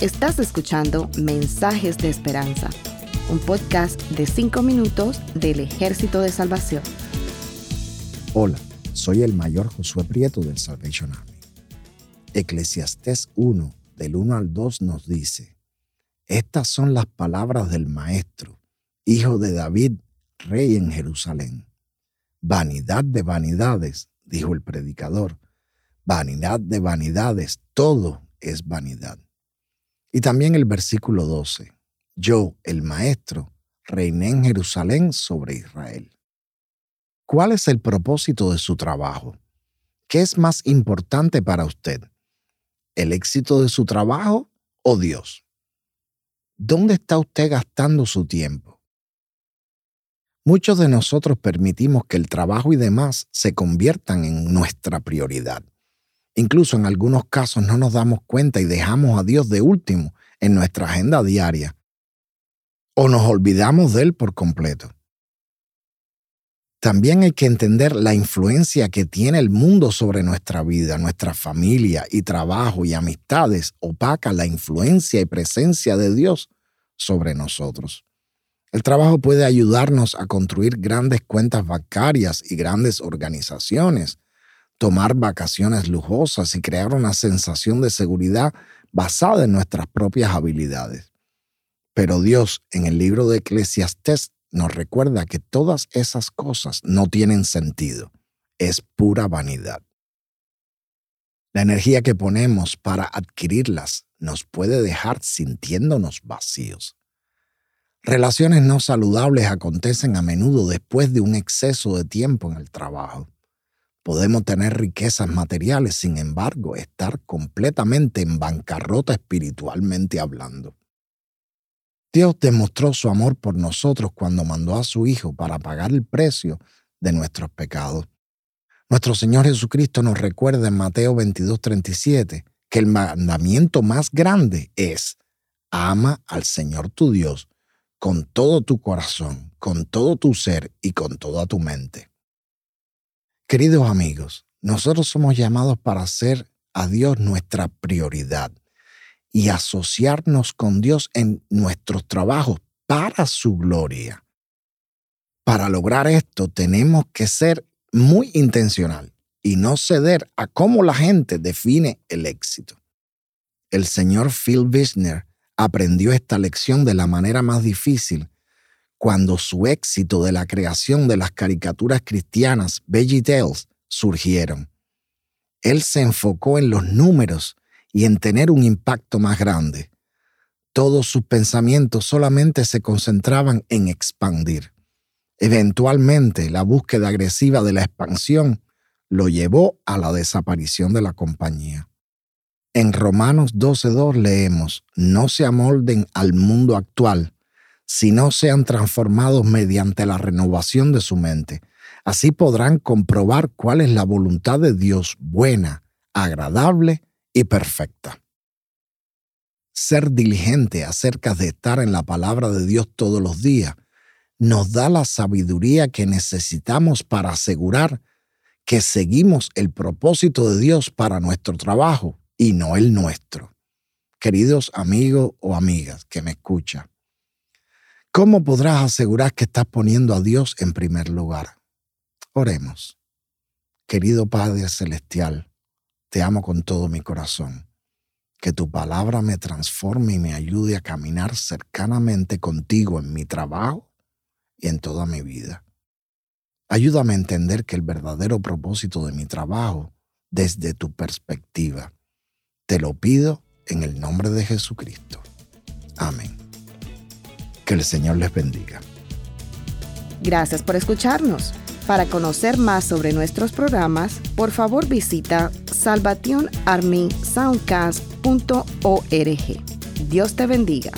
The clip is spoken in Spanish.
Estás escuchando Mensajes de Esperanza, un podcast de 5 minutos del Ejército de Salvación. Hola, soy el mayor Josué Prieto del Salvation Army. Eclesiastés 1, del 1 al 2 nos dice, Estas son las palabras del Maestro, hijo de David, rey en Jerusalén. Vanidad de vanidades, dijo el predicador. Vanidad de vanidades, todo es vanidad. Y también el versículo 12. Yo, el Maestro, reiné en Jerusalén sobre Israel. ¿Cuál es el propósito de su trabajo? ¿Qué es más importante para usted? ¿El éxito de su trabajo o Dios? ¿Dónde está usted gastando su tiempo? Muchos de nosotros permitimos que el trabajo y demás se conviertan en nuestra prioridad. Incluso en algunos casos no nos damos cuenta y dejamos a Dios de último en nuestra agenda diaria. O nos olvidamos de Él por completo. También hay que entender la influencia que tiene el mundo sobre nuestra vida, nuestra familia y trabajo y amistades opaca la influencia y presencia de Dios sobre nosotros. El trabajo puede ayudarnos a construir grandes cuentas bancarias y grandes organizaciones, tomar vacaciones lujosas y crear una sensación de seguridad basada en nuestras propias habilidades. Pero Dios en el libro de Eclesiastés nos recuerda que todas esas cosas no tienen sentido, es pura vanidad. La energía que ponemos para adquirirlas nos puede dejar sintiéndonos vacíos. Relaciones no saludables acontecen a menudo después de un exceso de tiempo en el trabajo. Podemos tener riquezas materiales, sin embargo, estar completamente en bancarrota espiritualmente hablando. Dios demostró su amor por nosotros cuando mandó a su Hijo para pagar el precio de nuestros pecados. Nuestro Señor Jesucristo nos recuerda en Mateo 22:37 que el mandamiento más grande es, ama al Señor tu Dios con todo tu corazón, con todo tu ser y con toda tu mente. Queridos amigos, nosotros somos llamados para hacer a Dios nuestra prioridad y asociarnos con Dios en nuestros trabajos para su gloria. Para lograr esto tenemos que ser muy intencional y no ceder a cómo la gente define el éxito. El señor Phil Wisner aprendió esta lección de la manera más difícil cuando su éxito de la creación de las caricaturas cristianas VeggieTales surgieron. Él se enfocó en los números y en tener un impacto más grande. Todos sus pensamientos solamente se concentraban en expandir. Eventualmente, la búsqueda agresiva de la expansión lo llevó a la desaparición de la compañía. En Romanos 12.2 leemos, no se amolden al mundo actual, si no sean transformados mediante la renovación de su mente. Así podrán comprobar cuál es la voluntad de Dios buena, agradable y perfecta. Ser diligente acerca de estar en la palabra de Dios todos los días nos da la sabiduría que necesitamos para asegurar que seguimos el propósito de Dios para nuestro trabajo y no el nuestro. Queridos amigos o amigas que me escuchan, ¿Cómo podrás asegurar que estás poniendo a Dios en primer lugar? Oremos. Querido Padre Celestial, te amo con todo mi corazón. Que tu palabra me transforme y me ayude a caminar cercanamente contigo en mi trabajo y en toda mi vida. Ayúdame a entender que el verdadero propósito de mi trabajo desde tu perspectiva. Te lo pido en el nombre de Jesucristo. Amén. Que el Señor les bendiga. Gracias por escucharnos. Para conocer más sobre nuestros programas, por favor visita salvationarmysoundcast.org. Dios te bendiga.